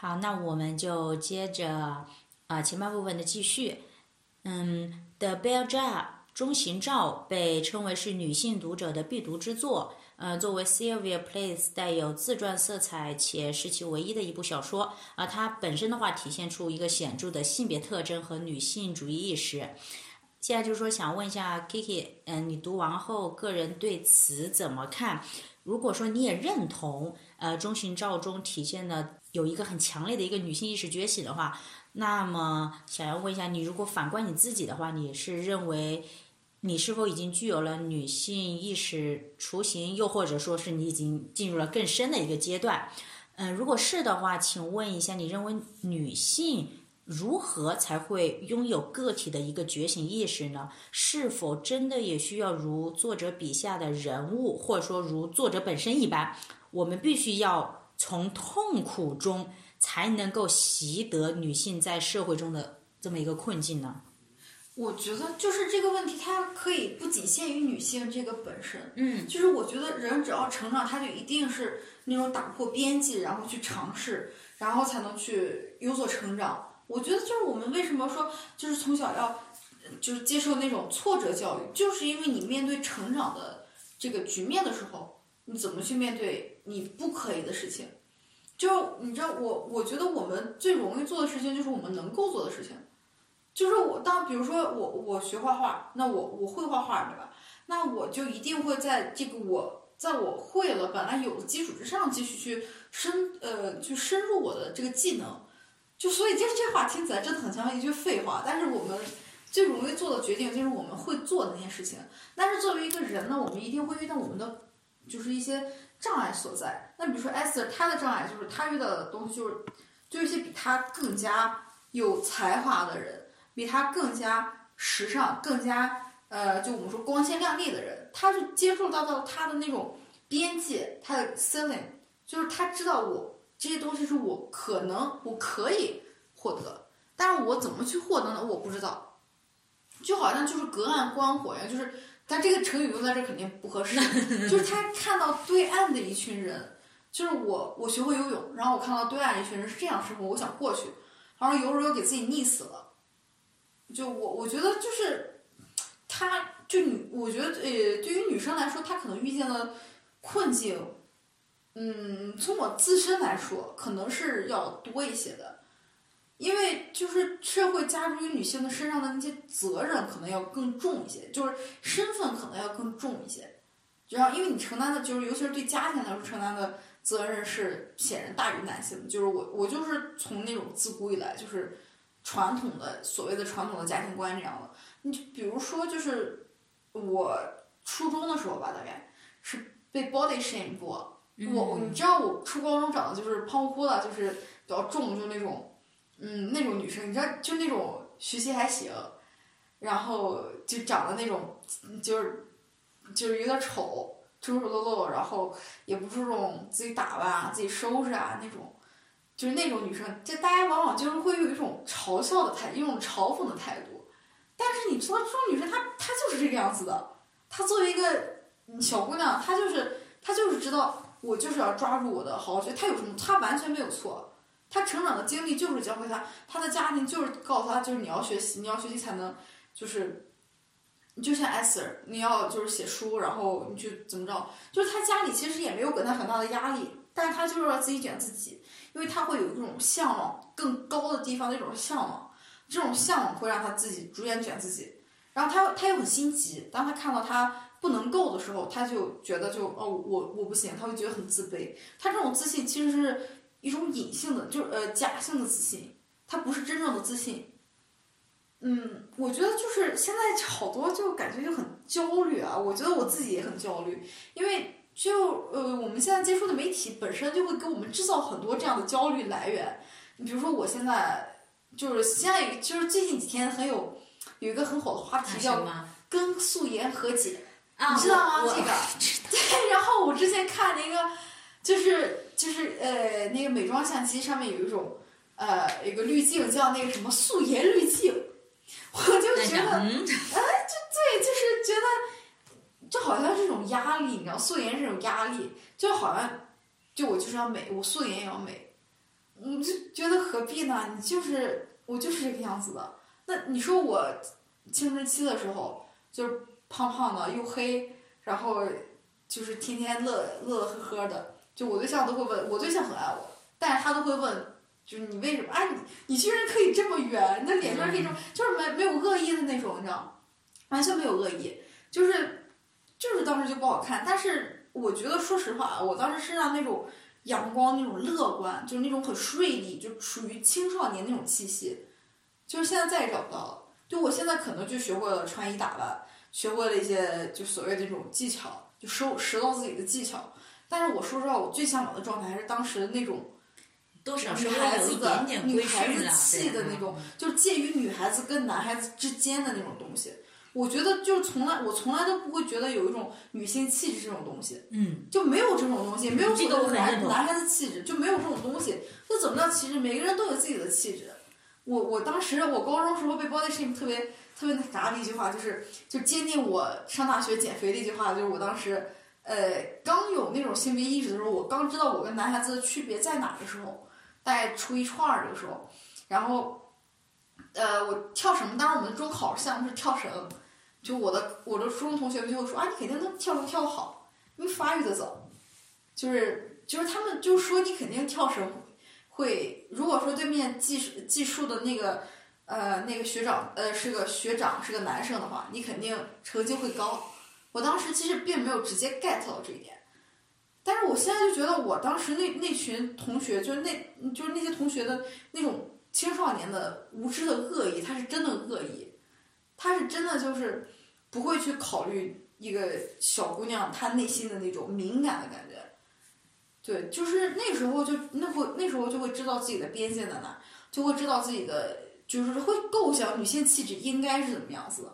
好，那我们就接着啊前半部分的继续。嗯，《The Bell Jar》中型照被称为是女性读者的必读之作。呃，作为 Sylvia Plath 带有自传色彩且是其唯一的一部小说啊，它本身的话体现出一个显著的性别特征和女性主义意识。现在就是说，想问一下 Kiki，嗯，你读完后个人对此怎么看？如果说你也认同，呃，中型照中体现的有一个很强烈的一个女性意识觉醒的话，那么想要问一下你，如果反观你自己的话，你是认为？你是否已经具有了女性意识雏形，又或者说是你已经进入了更深的一个阶段？嗯，如果是的话，请问一下，你认为女性如何才会拥有个体的一个觉醒意识呢？是否真的也需要如作者笔下的人物，或者说如作者本身一般，我们必须要从痛苦中才能够习得女性在社会中的这么一个困境呢？我觉得就是这个问题，它可以不仅限于女性这个本身，嗯，就是我觉得人只要成长，他就一定是那种打破边际，然后去尝试，然后才能去有所成长。我觉得就是我们为什么说就是从小要就是接受那种挫折教育，就是因为你面对成长的这个局面的时候，你怎么去面对你不可以的事情？就你知道，我我觉得我们最容易做的事情就是我们能够做的事情。就是我当比如说我我学画画，那我我会画画对吧？那我就一定会在这个我在我会了本来有的基础之上，继续去深呃去深入我的这个技能。就所以这这话听起来真的很像一句废话，但是我们最容易做的决定就是我们会做的那些事情。但是作为一个人呢，我们一定会遇到我们的就是一些障碍所在。那比如说艾斯，他的障碍就是她遇到的东西就是就一些比她更加有才华的人。比她更加时尚、更加呃，就我们说光鲜亮丽的人，她是接触到到她的那种边界，他的 ceiling，就是他知道我这些东西是我可能我可以获得，但是我怎么去获得呢？我不知道，就好像就是隔岸观火一样，就是但这个成语用在这肯定不合适，就是他看到对岸的一群人，就是我我学会游泳，然后我看到对岸一群人是这样生活，我想过去，然后游着游给自己溺死了。就我我觉得就是，他就女，我觉得呃，对于女生来说，她可能遇见了困境，嗯，从我自身来说，可能是要多一些的，因为就是社会加诸于女性的身上的那些责任可能要更重一些，就是身份可能要更重一些，然后因为你承担的就是，尤其是对家庭来说承担的责任是显然大于男性的，就是我我就是从那种自古以来就是。传统的所谓的传统的家庭观这样的，你就比如说就是我初中的时候吧，大概是被 body shame 过。我你知道我初高中长得就是胖乎乎的，就是比较重，就那种嗯那种女生，你知道就那种学习还行，然后就长得那种就是就是有点丑，丑丑陋陋，然后也不注重自己打扮啊、自己收拾啊那种。就是那种女生，就大家往往就是会有一种嘲笑的态，一种嘲讽的态度。但是你说这种女生，她她就是这个样子的。她作为一个小姑娘，她就是她就是知道，我就是要抓住我的好好学。她有什么？她完全没有错。他成长的经历就是教会他，他的家庭就是告诉他，就是你要学习，你要学习才能，就是，你就像 s 你要就是写书，然后你去怎么着？就是他家里其实也没有给他很大的压力，但是她就是要自己卷自己。因为他会有一种向往更高的地方的一种向往，这种向往会让他自己逐渐卷自己，然后他他又很心急，当他看到他不能够的时候，他就觉得就哦我我不行，他会觉得很自卑。他这种自信其实是一种隐性的，就是呃假性的自信，它不是真正的自信。嗯，我觉得就是现在好多就感觉就很焦虑啊，我觉得我自己也很焦虑，因为。就呃，我们现在接触的媒体本身就会给我们制造很多这样的焦虑来源。你比如说，我现在就是现在就是最近几天很有有一个很火的话题叫跟素颜和解，你知道吗？这个 对。然后我之前看了一个就是就是呃那个美妆相机上面有一种呃一个滤镜叫那个什么素颜滤镜，我就觉得哎，就对，就是觉得。就好像这种压力，你知道，素颜是种压力，就好像，就我就是要美，我素颜也要美，嗯，就觉得何必呢？你就是我就是这个样子的。那你说我青春期的时候就是胖胖的又黑，然后就是天天乐乐乐呵呵的，就我对象都会问，我对象很爱我，但是他都会问，就是你为什么？哎，你你居然可以这么圆，你的脸居然可以这么，就是没没有恶意的那种，你知道吗？完全没有恶意，就是就是当时就不好看。但是我觉得，说实话啊，我当时身上那种阳光、那种乐观，就是那种很锐利，就属于青少年那种气息，就是现在再也找不到了。就我现在可能就学会了穿衣打扮，学会了一些就所谓的这种技巧，就收拾到自己的技巧。但是我说实话，我最向往的状态还是当时的那种女多少是孩子女孩子气的那种，就是介于女孩子跟男孩子之间的那种东西。我觉得就是从来我从来都不会觉得有一种女性气质这种东西，嗯，就没有这种东西，没有这个男男孩子气质，就没有这种东西。那怎么叫气质？每个人都有自己的气质。我我当时我高中时候被 body shame 特别特别那啥的一句话，就是就坚定我上大学减肥的一句话，就是我当时呃刚有那种性别意识的时候，我刚知道我跟男孩子的区别在哪的时候，大概初一初二这个时候，然后呃我跳绳，当时我们中考项目是跳绳，就我的我的初中同学们就会说啊你肯定能跳绳跳得好，因为发育的早，就是就是他们就说你肯定跳绳会，如果说对面技术技术的那个呃那个学长呃是个学长是个男生的话，你肯定成绩会高。我当时其实并没有直接 get 到这一点，但是我现在就觉得我当时那那群同学，就是那就是那些同学的那种青少年的无知的恶意，他是真的恶意，他是真的就是不会去考虑一个小姑娘她内心的那种敏感的感觉。对，就是那时候就那会那时候就会知道自己的边界在哪，就会知道自己的就是会构想女性气质应该是怎么样子的，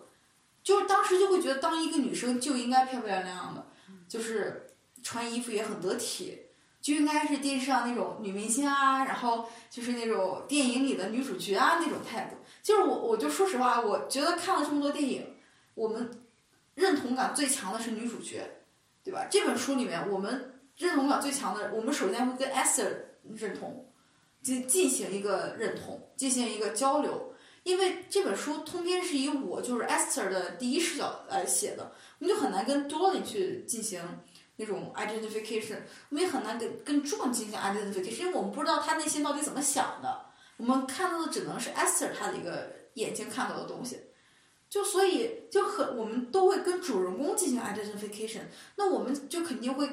就是当时就会觉得当一个女生就应该漂漂亮亮的，就是穿衣服也很得体，就应该是电视上那种女明星啊，然后就是那种电影里的女主角啊那种态度。就是我我就说实话，我觉得看了这么多电影，我们认同感最强的是女主角，对吧？这本书里面我们。认同感最强的，我们首先会跟 Esther 认同，进进行一个认同，进行一个交流。因为这本书通篇是以我就是 Esther 的第一视角来写的，我们就很难跟 Dolly 去进行那种 identification，我们也很难跟跟 John 进行 identification，因为我们不知道他内心到底怎么想的，我们看到的只能是 Esther 他的一个眼睛看到的东西。就所以就很，我们都会跟主人公进行 identification，那我们就肯定会。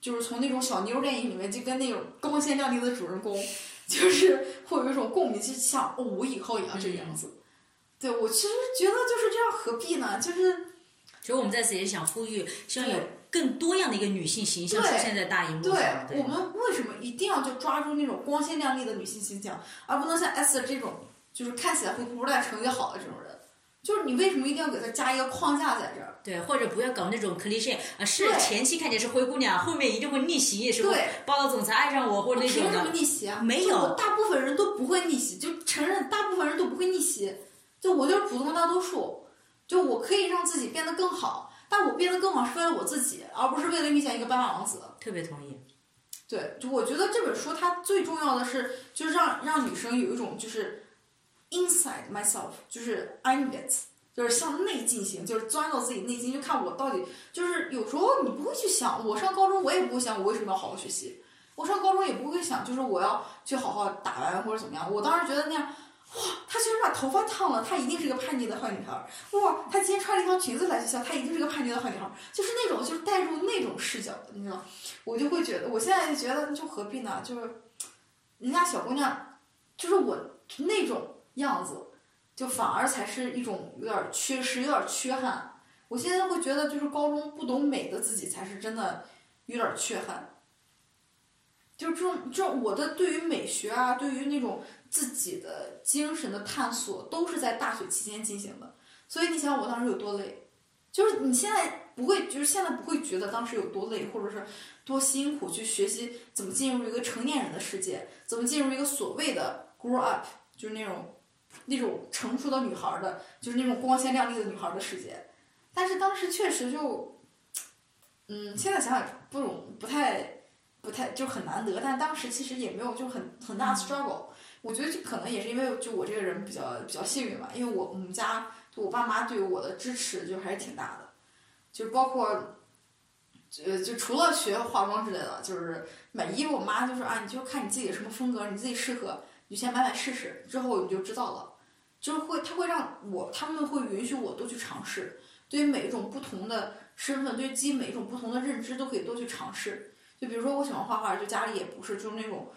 就是从那种小妞电影里面，就跟那种光鲜亮丽的主人公，就是 会有一种共鸣，就像哦，我以后也要这个样子。对我其实觉得就是这样，何必呢？就是，其实我们在此也想呼吁，希望有更多样的一个女性形象出现在大荧幕上。对，我们为什么一定要就抓住那种光鲜亮丽的女性形象，而不能像 S 这种就是看起来会不但成绩好的这种人？就是你为什么一定要给他加一个框架在这儿？对，或者不要搞那种 cliche 啊，是对前期看起来是灰姑娘，后面一定会逆袭，也是对霸道总裁爱上我或者那种凭什么的。逆袭啊？没有大部分人都不会逆袭，就承认大部分人都不会逆袭。就我就是普通大多数，就我可以让自己变得更好，但我变得更好是为了我自己，而不是为了遇见一个白马王子。特别同意。对，就我觉得这本书它最重要的是，就是让让女生有一种就是 inside myself，就是 I'm it，就是向内进行，就是钻到自己内心，就看我到底就是有时候你不会去想，我上高中我也不会想我为什么要好好学习，我上高中也不会想就是我要去好好打扮或者怎么样，我当时觉得那样。哇，她居然把头发烫了，她一定是个叛逆的坏女孩儿。哇，她今天穿了一条裙子来学校，她一定是个叛逆的坏女孩儿。就是那种，就是带入那种视角的，你知道？我就会觉得，我现在就觉得，就何必呢？就是人家小姑娘，就是我那种样子，就反而才是一种有点缺失，有点缺憾。我现在会觉得，就是高中不懂美的自己，才是真的有点缺憾。就是这种，这种我的对于美学啊，对于那种自己的精神的探索，都是在大学期间进行的。所以你想我当时有多累，就是你现在不会，就是现在不会觉得当时有多累，或者是多辛苦去学习怎么进入一个成年人的世界，怎么进入一个所谓的 grow up，就是那种那种成熟的女孩儿的，就是那种光鲜亮丽的女孩儿的世界。但是当时确实就，嗯，现在想想不容不太不太就很难得，但当时其实也没有就很很大的 struggle，我觉得这可能也是因为就我这个人比较比较幸运吧，因为我我们家就我爸妈对我的支持就还是挺大的，就包括。呃，就除了学化妆之类的，就是买衣服，我妈就说啊，你就看你自己什么风格，你自己适合，你先买买试试，之后你就知道了。就是会，他会让我，他们会允许我多去尝试，对于每一种不同的身份，对于基于每一种不同的认知，都可以多去尝试。就比如说，我喜欢画画，就家里也不是就是那种，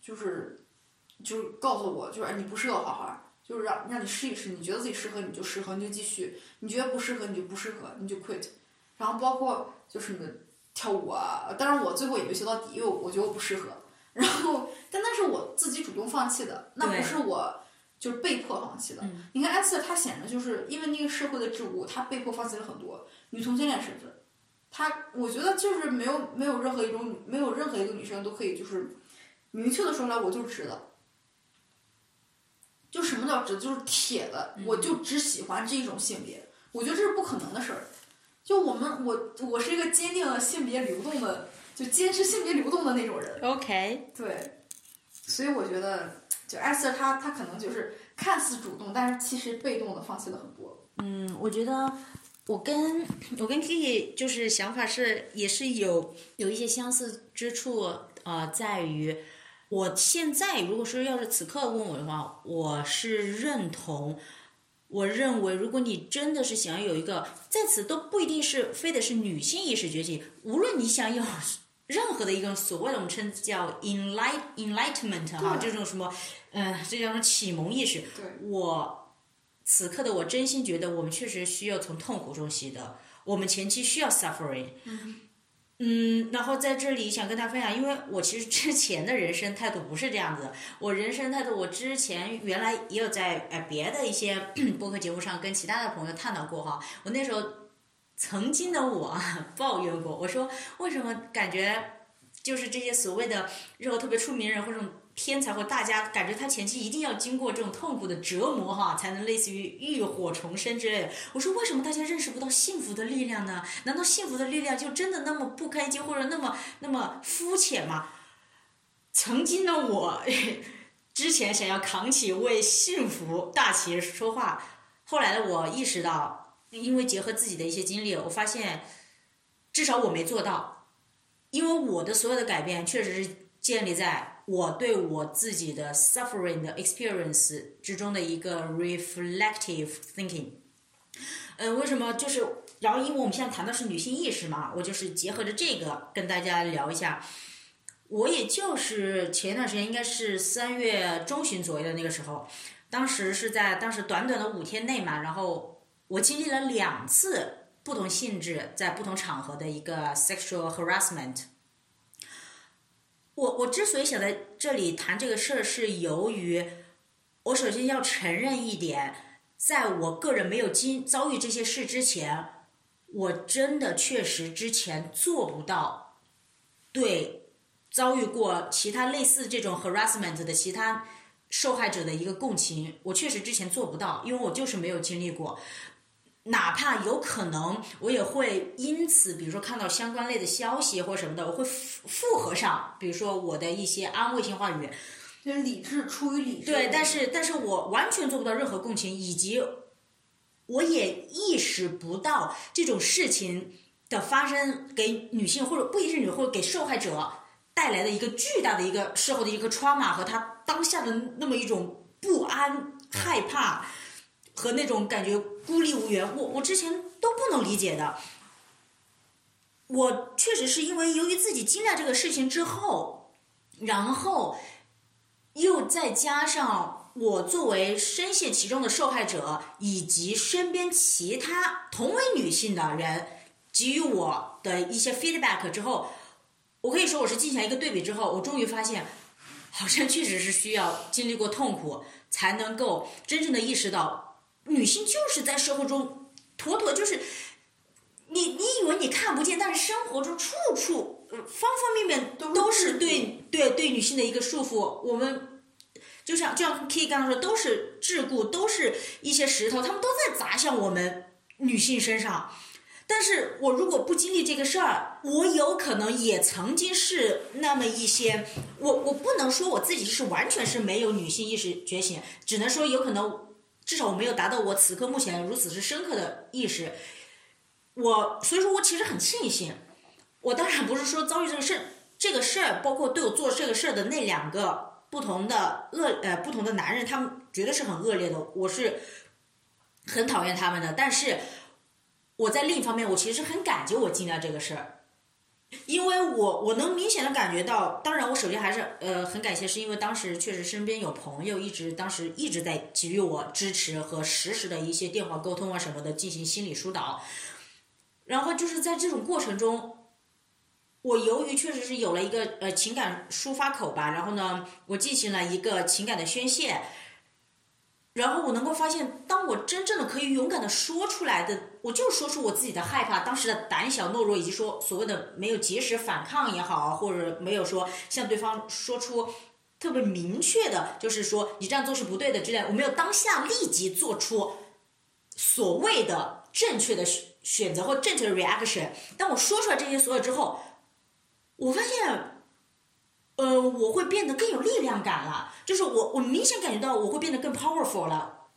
就是就是告诉我，就是你不适合画画，就是让让你试一试，你觉得自己适合你就适合，你就继续；你觉得不适合你就不适合，你就 quit。然后包括就是你的跳舞啊，当然我最后也没学到底，因为我觉得我不适合。然后，但那是我自己主动放弃的，那不是我。就是被迫放弃的。你看艾斯，他显然就是因为那个社会的桎梏，他被迫放弃了很多女同性恋身份。他，我觉得就是没有没有任何一种没有任何一个女生都可以就是明确的说出来，我就直的。就什么叫直？就是铁的，我就只喜欢这一种性别。我觉得这是不可能的事儿。就我们，我我是一个坚定性别流动的，就坚持性别流动的那种人。OK。对。所以我觉得。就艾瑟他他可能就是看似主动，但是其实被动的放弃了很多。嗯，我觉得我跟我跟 Kiki 就是想法是也是有有一些相似之处，呃，在于我现在如果说要是此刻问我的话，我是认同，我认为如果你真的是想要有一个在此都不一定是非得是女性意识觉醒，无论你想要。任何的一个所谓的我们称叫 enlight enlightenment 哈，这种什么，嗯，这叫什么启蒙意识。我此刻的我真心觉得，我们确实需要从痛苦中习得。我们前期需要 suffering。嗯，然后在这里想跟大家分享，因为我其实之前的人生态度不是这样子。我人生态度，我之前原来也有在呃别的一些 播客节目上跟其他的朋友探讨过哈。我那时候。曾经的我 抱怨过，我说为什么感觉就是这些所谓的日后特别出名人或者天才或大家，感觉他前期一定要经过这种痛苦的折磨哈，才能类似于浴火重生之类的。我说为什么大家认识不到幸福的力量呢？难道幸福的力量就真的那么不开心或者那么那么肤浅吗？曾经的我 之前想要扛起为幸福大旗说话，后来的我意识到。因为结合自己的一些经历，我发现，至少我没做到，因为我的所有的改变确实是建立在我对我自己的 suffering 的 experience 之中的一个 reflective thinking。嗯，为什么？就是，然后因为我们现在谈的是女性意识嘛，我就是结合着这个跟大家聊一下。我也就是前一段时间，应该是三月中旬左右的那个时候，当时是在当时短短的五天内嘛，然后。我经历了两次不同性质、在不同场合的一个 sexual harassment。我我之所以想在这里谈这个事儿，是由于我首先要承认一点，在我个人没有经遭遇这些事之前，我真的确实之前做不到对遭遇过其他类似这种 harassment 的其他受害者的一个共情。我确实之前做不到，因为我就是没有经历过。哪怕有可能，我也会因此，比如说看到相关类的消息或什么的，我会附附和上，比如说我的一些安慰性话语。就是理智，出于理智。对，但是，但是我完全做不到任何共情，以及我也意识不到这种事情的发生给女性或者不一定是女，或者给受害者带来的一个巨大的一个事后的一个 trauma 和她当下的那么一种不安、害怕。和那种感觉孤立无援，我我之前都不能理解的。我确实是因为由于自己经历这个事情之后，然后又再加上我作为深陷其中的受害者，以及身边其他同为女性的人给予我的一些 feedback 之后，我可以说我是进行一个对比之后，我终于发现，好像确实是需要经历过痛苦，才能够真正的意识到。女性就是在社会中，妥妥就是，你你以为你看不见，但是生活中处处方方面面都是对对对女性的一个束缚。我们就像就像 K 刚刚说，都是桎梏，都是一些石头，他们都在砸向我们女性身上。但是我如果不经历这个事儿，我有可能也曾经是那么一些，我我不能说我自己是完全是没有女性意识觉醒，只能说有可能至少我没有达到我此刻目前如此之深刻的意识。我所以说我其实很庆幸，我当然不是说遭遇这个事，这个事儿包括对我做这个事儿的那两个不同的恶呃不同的男人，他们绝对是很恶劣的，我是很讨厌他们的，但是。我在另一方面，我其实很感激我经历这个事儿，因为我我能明显的感觉到，当然我首先还是呃很感谢，是因为当时确实身边有朋友一直当时一直在给予我支持和实时的一些电话沟通啊什么的进行心理疏导，然后就是在这种过程中，我由于确实是有了一个呃情感抒发口吧，然后呢，我进行了一个情感的宣泄。然后我能够发现，当我真正的可以勇敢的说出来的，我就说出我自己的害怕，当时的胆小懦弱，以及说所谓的没有及时反抗也好，或者没有说向对方说出特别明确的，就是说你这样做是不对的之类，我没有当下立即做出所谓的正确的选择或正确的 reaction。当我说出来这些所有之后，我发现。呃，我会变得更有力量感了，就是我我明显感觉到我会变得更 powerful 了，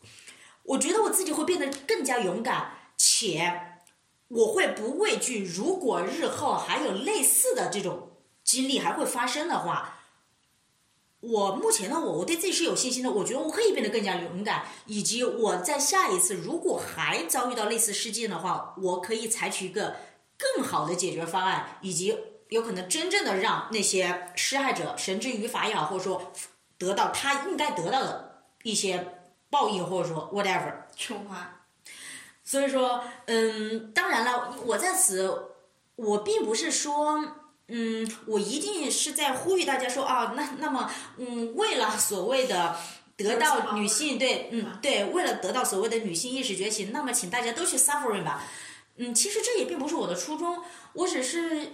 我觉得我自己会变得更加勇敢，且我会不畏惧。如果日后还有类似的这种经历还会发生的话，我目前的我我对自己是有信心的，我觉得我可以变得更加勇敢，以及我在下一次如果还遭遇到类似事件的话，我可以采取一个更好的解决方案，以及。有可能真正的让那些施害者绳之于法也好，或者说得到他应该得到的一些报应，或者说 whatever 惩罚。所以说，嗯，当然了，我在此，我并不是说，嗯，我一定是在呼吁大家说啊，那那么，嗯，为了所谓的得到女性对，嗯，对，为了得到所谓的女性意识觉醒，那么请大家都去 suffering 吧。嗯，其实这也并不是我的初衷，我只是。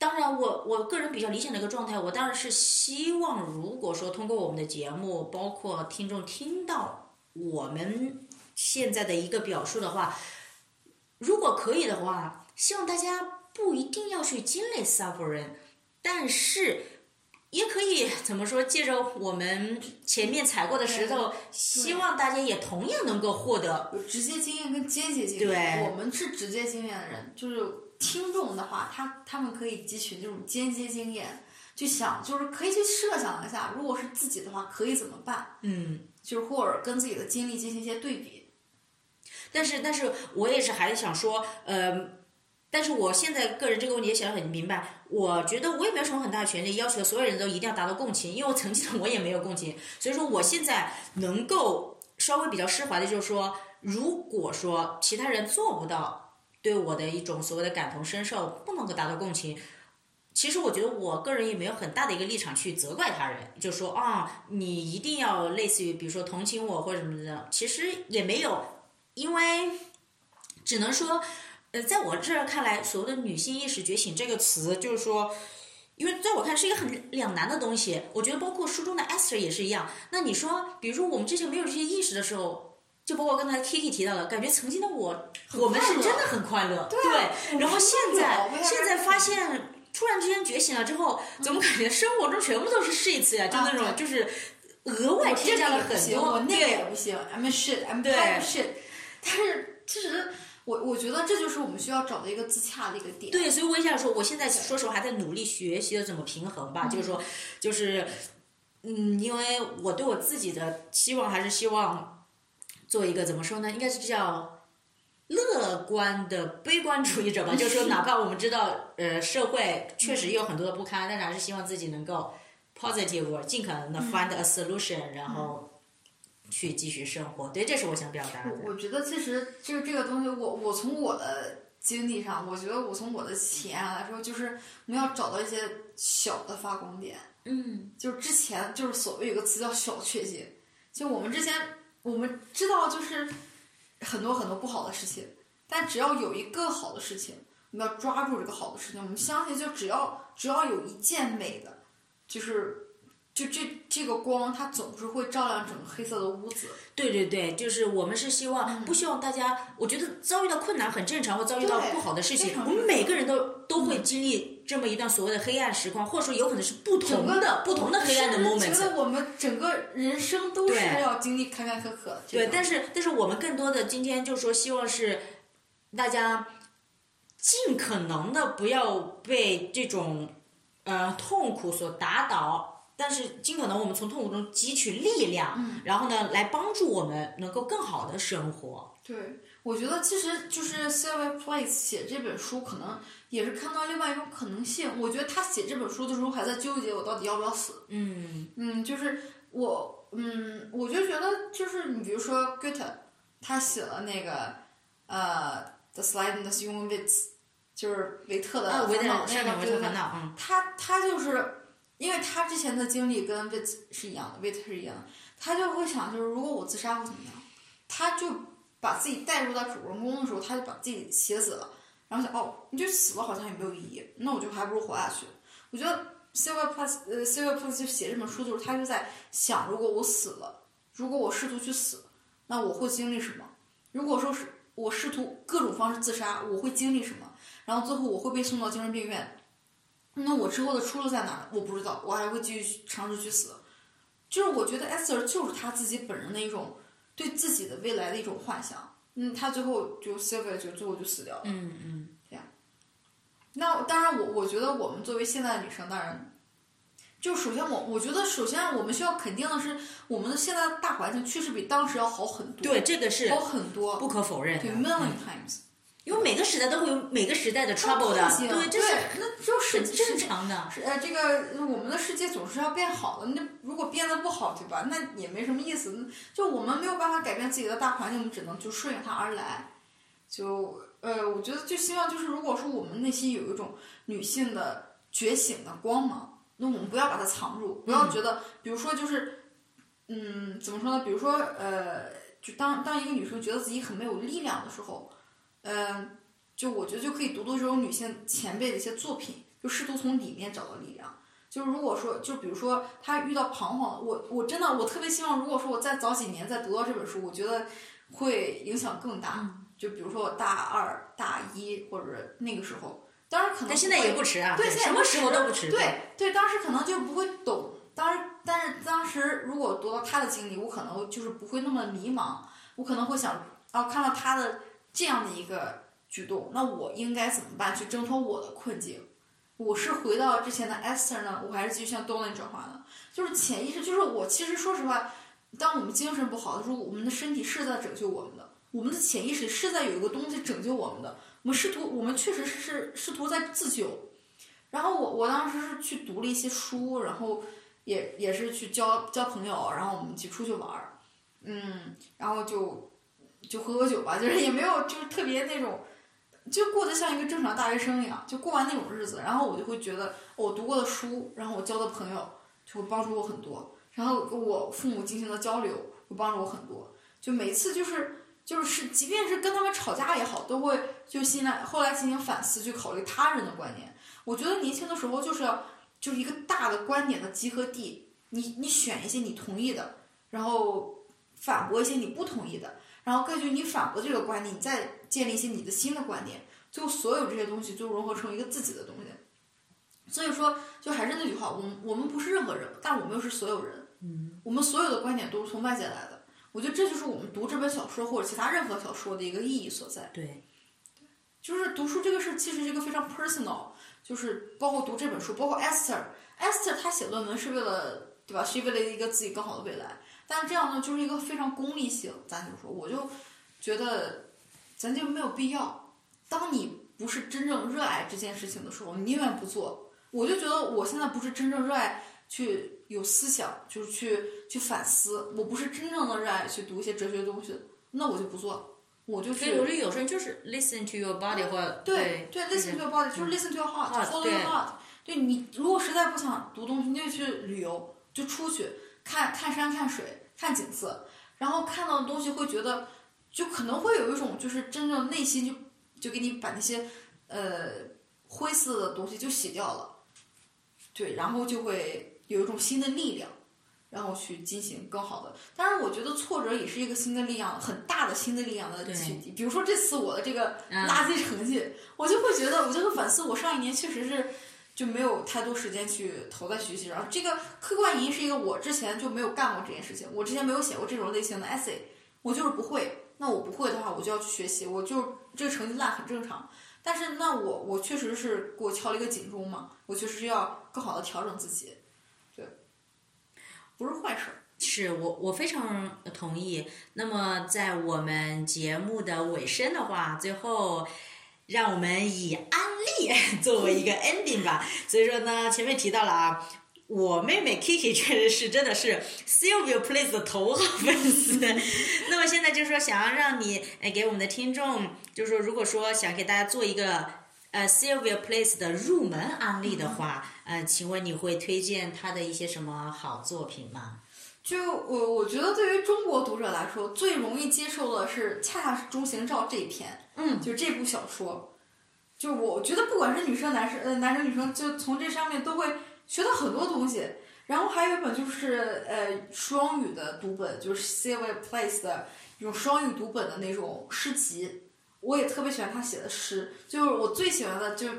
当然，我我个人比较理想的一个状态，我当然是希望，如果说通过我们的节目，包括听众听到我们现在的一个表述的话，如果可以的话，希望大家不一定要去经历 suffering，但是也可以怎么说，借着我们前面踩过的石头，希望大家也同样能够获得直接经验跟间接经验。对我们是直接经验的人，就是。听众的话，他他们可以汲取这种间接经验，去想就是可以去设想一下，如果是自己的话，可以怎么办？嗯，就是或者跟自己的经历进行一些对比。但是，但是我也是还是想说，呃，但是我现在个人这个问题也想得很明白，我觉得我也没有什么很大的权利要求所有人都一定要达到共情，因为我曾经的我也没有共情，所以说我现在能够稍微比较释怀的就是说，如果说其他人做不到。对我的一种所谓的感同身受，不能够达到共情。其实我觉得我个人也没有很大的一个立场去责怪他人，就说啊，你一定要类似于比如说同情我或者什么的。其实也没有，因为只能说，呃，在我这儿看来，所谓的女性意识觉醒这个词，就是说，因为在我看是一个很两难的东西。我觉得包括书中的 Esther 也是一样。那你说，比如说我们之前没有这些意识的时候。就包括刚才 Kiki 提到的，感觉曾经的我，我们是真的很快乐，对。然后现在，现在发现突然之间觉醒了之后，怎么感觉生活中全部都是 shit 呀？就那种就是额外添加了很多，那个也不行，I'm shit，I'm shit。但是其实我我觉得这就是我们需要找的一个自洽的一个点。对，所以我也想说，我现在说实话还在努力学习的怎么平衡吧，就是说，就是嗯，因为我对我自己的期望还是希望。做一个怎么说呢？应该是叫乐观的悲观主义者吧。就是说，哪怕我们知道，呃，社会确实有很多的不堪，但是还是希望自己能够 positive，尽可能的 find a solution，然后去继续生活。对，这是我想表达的。我觉得其实这个这个东西，我我从我的经历上，我觉得我从我的体验来说，就是我们要找到一些小的发光点。嗯。就是之前就是所谓有个词叫小确幸，就我们之前。我们知道，就是很多很多不好的事情，但只要有一个好的事情，我们要抓住这个好的事情。我们相信，就只要只要有一件美的，就是就这这个光，它总是会照亮整个黑色的屋子。对对对，就是我们是希望，不希望大家，我觉得遭遇到困难很正常，或遭遇到不好的事情，我们每个人都都会经历这么一段所谓的黑暗时光，或者说有可能是不同的不同的黑暗的 moments 觉。得我们整个人生都是要经历坎坎坷坷的。对，但是但是我们更多的今天就是说，希望是大家尽可能的不要被这种呃痛苦所打倒，但是尽可能我们从痛苦中汲取力量，嗯然后呢来帮助我们能够更好的生活。对，我觉得其实就是 Sylvia Plath 写这本书，可能也是看到另外一种可能性。我觉得他写这本书的时候还在纠结我到底要不要死。嗯嗯，就是我，嗯，我就觉得就是你比如说 Goethe，他写了那个呃《The Sliding the Human Wits》，就是维特的烦恼特那个对对年维特烦恼，嗯他他就是因为他之前的经历跟 Wit 是一样的，Wit 是一样的，他就会想，就是如果我自杀会怎么样？他就把自己带入到主人公的时候，他就把自己写死了，然后想，哦，你就死了好像也没有意义，那我就还不如活下去。我觉得 Sylvia Plath 呃 Sylvia Plath 就写这本书的时候，他就在想，如果我死了，如果我试图去死，那我会经历什么？如果说是我试图各种方式自杀，我会经历什么？然后最后我会被送到精神病院。那我之后的出路在哪儿？我不知道，我还会继续尝试去死。就是我觉得 Esther 就是他自己本人的一种对自己的未来的一种幻想。嗯，他最后就就最后就死掉了。嗯嗯，这样那当然我，我觉得我们作为现在的女生，当然，就首先我我觉得首先我们需要肯定的是，我们的现在的大环境确实比当时要好很多，对，这个是好很多，不可否认的。对嗯 many times。因为每个时代都会有每个时代的 trouble 的，对对，这是那就是很正常的。是呃，这个我们的世界总是要变好的。那如果变得不好，对吧？那也没什么意思。就我们没有办法改变自己的大环境，我们只能就顺应它而来。就呃，我觉得就希望就是，如果说我们内心有一种女性的觉醒的光芒，那我们不要把它藏住，不要觉得，比如说就是，嗯，怎么说呢？比如说呃，就当当一个女生觉得自己很没有力量的时候，嗯、就我觉得就可以读读这种女性前辈的一些作品，就试图从里面找到力量。就是如果说，就比如说她遇到彷徨，我我真的我特别希望，如果说我再早几年再读到这本书，我觉得会影响更大。就比如说我大二、大一或者那个时候，当然可能但现在也不迟啊，对，现在什么时候都不迟。对对，当时可能就不会懂，当时但是当时如果读到她的经历，我可能就是不会那么迷茫，我可能会想，哦，看到她的这样的一个举动，那我应该怎么办去挣脱我的困境？我是回到之前的 Esther 呢，我还是继续向 Donny 转化呢？就是潜意识，就是我其实说实话，当我们精神不好的时候，我们的身体是在拯救我们的，我们的潜意识是在有一个东西拯救我们的。我们试图，我们确实是是试图在自救。然后我我当时是去读了一些书，然后也也是去交交朋友，然后我们一起出去玩儿，嗯，然后就就喝喝酒吧，就是也没有就是特别那种，就过得像一个正常大学生一样，就过完那种日子。然后我就会觉得我读过的书，然后我交的朋友就会帮助我很多，然后跟我父母进行的交流会帮助我很多。就每次就是就是即便是跟他们吵架也好，都会就现在后来进行反思，去考虑他人的观点。我觉得年轻的时候就是要就是一个大的观点的集合地，你你选一些你同意的，然后反驳一些你不同意的，然后根据你反驳这个观点，你再建立一些你的新的观点，最后所有这些东西就融合成一个自己的东西。所以说，就还是那句话，我们我们不是任何人，但我们又是所有人。嗯，我们所有的观点都是从外界来的。我觉得这就是我们读这本小说或者其他任何小说的一个意义所在。对，就是读书这个事其实是一个非常 personal，就是包括读这本书，包括 Esther，Esther 她写论文是为了对吧？是为了一个自己更好的未来。但是这样呢，就是一个非常功利性，咱就说，我就觉得咱就没有必要。当你不是真正热爱这件事情的时候，你宁愿不做。我就觉得我现在不是真正热爱去有思想，就是去去反思，我不是真正的热爱去读一些哲学的东西，那我就不做，我就去所以我觉得有时候就是 listen to your body 或对对，listen to your body，就是 listen to your heart，follow your heart。对你如果实在不想读东西，你就去旅游，就出去看看山看水看景色，然后看到的东西会觉得，就可能会有一种就是真正内心就就给你把那些呃灰色的东西就洗掉了，对，然后就会有一种新的力量，然后去进行更好的。当然，我觉得挫折也是一个新的力量，很大的新的力量的启迪。比如说这次我的这个垃圾成绩，我就会觉得，我就会反思，我上一年确实是就没有太多时间去投在学习上。这个客观原因是一个我之前就没有干过这件事情，我之前没有写过这种类型的 essay，我就是不会。那我不会的话，我就要去学习，我就这个成绩烂很正常。但是那我我确实是给我敲了一个警钟嘛，我确实是要更好的调整自己，对，不是坏事。是我我非常同意。那么在我们节目的尾声的话，最后让我们以安利 作为一个 ending 吧。所以说呢，前面提到了啊。我妹妹 Kiki 确实是真的是 Sylvia Place 的头号粉丝。那么现在就是说，想要让你呃给我们的听众，就是说，如果说想给大家做一个呃 Sylvia Place 的入门案例的话，呃，请问你会推荐他的一些什么好作品吗？就我我觉得，对于中国读者来说，最容易接受的是恰恰是《中行照》这一篇，嗯，就这部小说。就我觉得，不管是女生、男生，呃，男生女生，就从这上面都会。学到很多东西，然后还有一本就是呃双语的读本，就是 Sylvia Place 的一种双语读本的那种诗集，我也特别喜欢他写的诗，就是我最喜欢的，就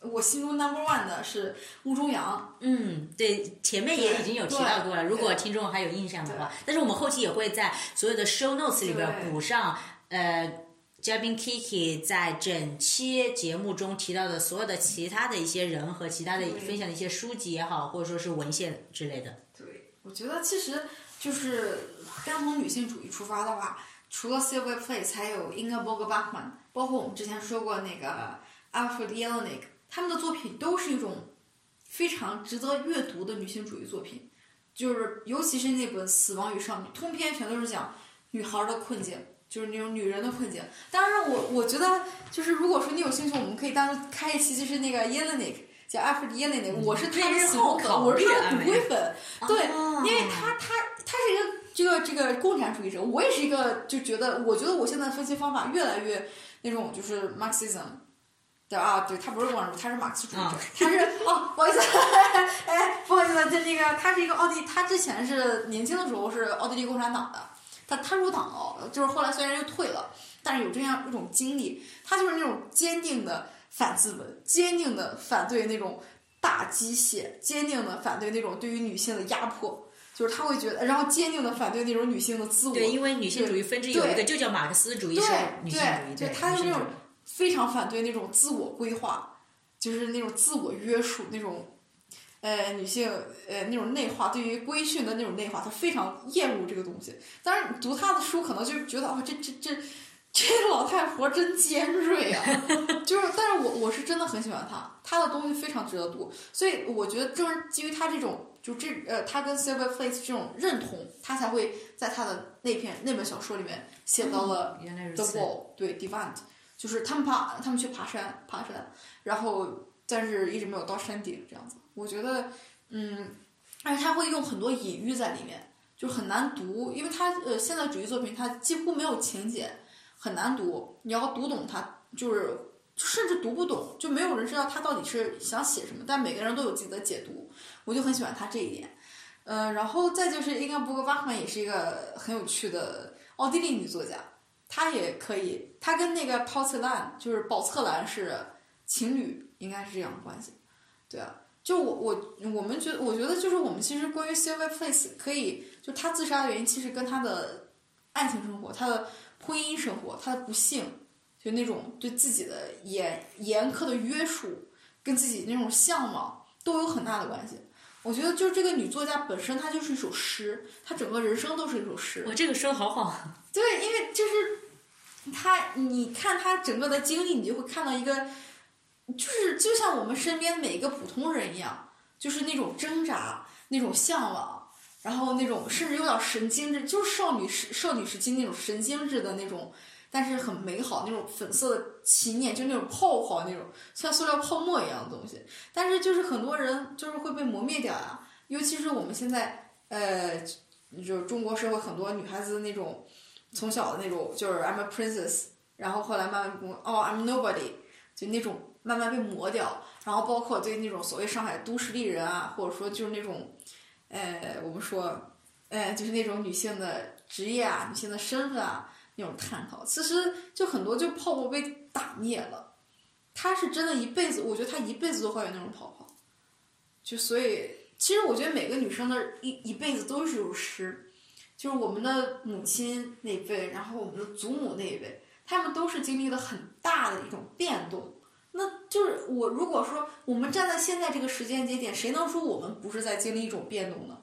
我心中 number one 的是雾中阳。嗯，对，前面也已经有提到过了，如果听众还有印象的话，但是我们后期也会在所有的 show notes 里边补上，呃。嘉宾 Kiki 在整期节目中提到的所有的其他的一些人和其他的分享的一些书籍也好，或者说是文献之类的。对，我觉得其实就是单从女性主义出发的话，除了 Sylvia Plath，还有 Ingeborg Bachmann，包括我们之前说过那个 Alfred Jelinek，他们的作品都是一种非常值得阅读的女性主义作品。就是尤其是那本《死亡与少女》，通篇全都是讲女孩的困境。就是那种女人的困境。当然，我我觉得就是如果说你有兴趣，我们可以单开一期，就是那个 Yelenik，叫 Alfred Yelenik，我是他的死忠粉，我是他的骨灰粉。对，因为他他他是一个这个这个共产主义者，我也是一个就觉得，我觉得我现在分析方法越来越那种就是 Marxism 对啊，对他不是共产主义，他是马克思主义者，他是哦，不好意思，哎，不好意思，就那个他是一个奥地，他之前是年轻的时候是奥地利共产党的。他他入党了，就是后来虽然又退了，但是有这样一种经历，他就是那种坚定的反资本，坚定的反对那种大机械，坚定的反对那种对于女性的压迫，就是他会觉得，然后坚定的反对那种女性的自我。对，因为女性主义分支有一个就叫马克思主义是女性主义，对，他是那种非常反对那种自我规划，就是那种自我约束那种。呃，女性呃那种内化，对于规训的那种内化，她非常厌恶这个东西。当然，读她的书可能就觉得哦，这这这这老太婆真尖锐啊！就是，但是我我是真的很喜欢她，她的东西非常值得读。所以我觉得正是基于她这种，就这呃，她跟 Sylvia f a c e 这种认同，她才会在她的那篇那本小说里面写到了 The Wall，对 d e v a n t 就是他们爬，他们去爬山，爬山，然后但是一直没有到山顶这样子。我觉得，嗯，而且他会用很多隐喻在里面，就很难读，因为他呃现代主义作品他几乎没有情节，很难读。你要读懂他，就是甚至读不懂，就没有人知道他到底是想写什么。但每个人都有自己的解读，我就很喜欢他这一点。呃，然后再就是应该布格巴赫也是一个很有趣的奥地利女作家，她也可以，她跟那个泡策兰就是宝策兰是情侣，应该是这样的关系，对啊。就我我我们觉得，我觉得就是我们其实关于 Sylvia Place 可以，就他自杀的原因其实跟他的爱情生活、他的婚姻生活、他的不幸，就那种对自己的严严苛的约束，跟自己那种向往都有很大的关系。我觉得就这个女作家本身，她就是一首诗，她整个人生都是一首诗。我这个说的好好。对，因为就是她，你看她整个的经历，你就会看到一个。就是就像我们身边每一个普通人一样，就是那种挣扎，那种向往，然后那种甚至有点神经质，就是少女时少女时期那种神经质的那种，但是很美好那种粉色的奇念，就那种泡泡那种像塑料泡沫一样的东西。但是就是很多人就是会被磨灭掉呀，尤其是我们现在呃，就中国社会很多女孩子的那种从小的那种就是 I'm a princess，然后后来慢慢哦 I'm nobody，就那种。慢慢被磨掉，然后包括对那种所谓上海都市丽人啊，或者说就是那种，呃，我们说，呃，就是那种女性的职业啊、女性的身份啊那种探讨，其实就很多就泡沫被打灭了。他是真的一辈子，我觉得他一辈子都会有那种泡泡。就所以，其实我觉得每个女生的一一辈子都是有诗，就是我们的母亲那一辈，然后我们的祖母那一辈，他们都是经历了很大的一种变动。那就是我如果说我们站在现在这个时间节点，谁能说我们不是在经历一种变动呢？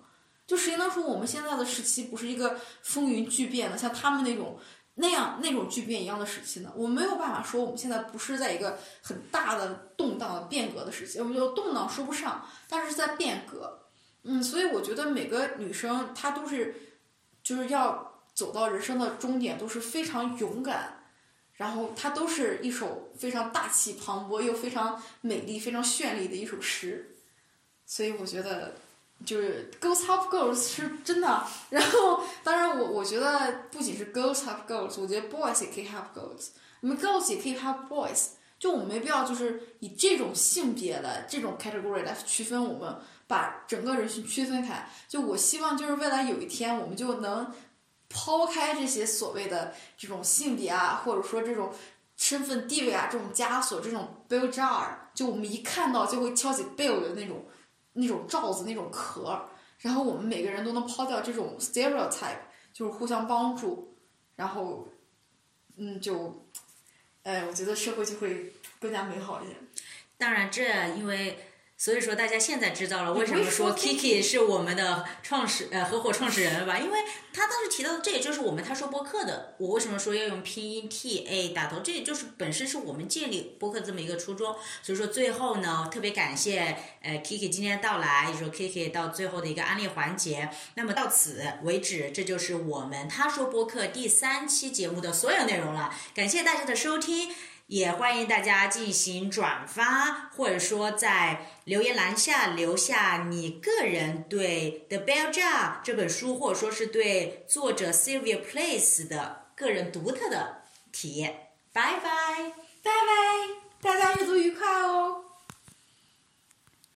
就谁能说我们现在的时期不是一个风云巨变的，像他们那种那样那种巨变一样的时期呢？我没有办法说我们现在不是在一个很大的动荡的变革的时期，我们就动荡说不上，但是在变革。嗯，所以我觉得每个女生她都是就是要走到人生的终点都是非常勇敢。然后它都是一首非常大气磅礴又非常美丽、非常绚丽的一首诗，所以我觉得就是 Girls Help Girls 是真的。然后当然我我觉得不仅是 Girls Help Girls，我觉得 Boys 也可以 Help Girls，我们 Girls 也可以 Help Boys。就我们没必要就是以这种性别的这种 category 来区分我们，把整个人群区分开。就我希望就是未来有一天我们就能。抛开这些所谓的这种性别啊，或者说这种身份地位啊，这种枷锁，这种 bell jar，就我们一看到就会敲起 bell 的那种那种罩子那种壳，然后我们每个人都能抛掉这种 stereotype，就是互相帮助，然后嗯，就哎，我觉得社会就会更加美好一点。当然，这因为。所以说，大家现在知道了为什么说 Kiki 是我们的创始呃合伙创始人了吧？因为他当时提到的，这也就是我们他说播客的。我为什么说要用拼音 T A 打头？这也就是本身是我们建立播客这么一个初衷。所以说最后呢，特别感谢呃 Kiki 今天的到来，也说 Kiki 到最后的一个安利环节。那么到此为止，这就是我们他说播客第三期节目的所有内容了。感谢大家的收听。也欢迎大家进行转发，或者说在留言栏下留下你个人对《The Bell Jar》这本书，或者说是对作者 Sylvia Place 的个人独特的体验。拜拜，拜拜，大家阅读愉快哦。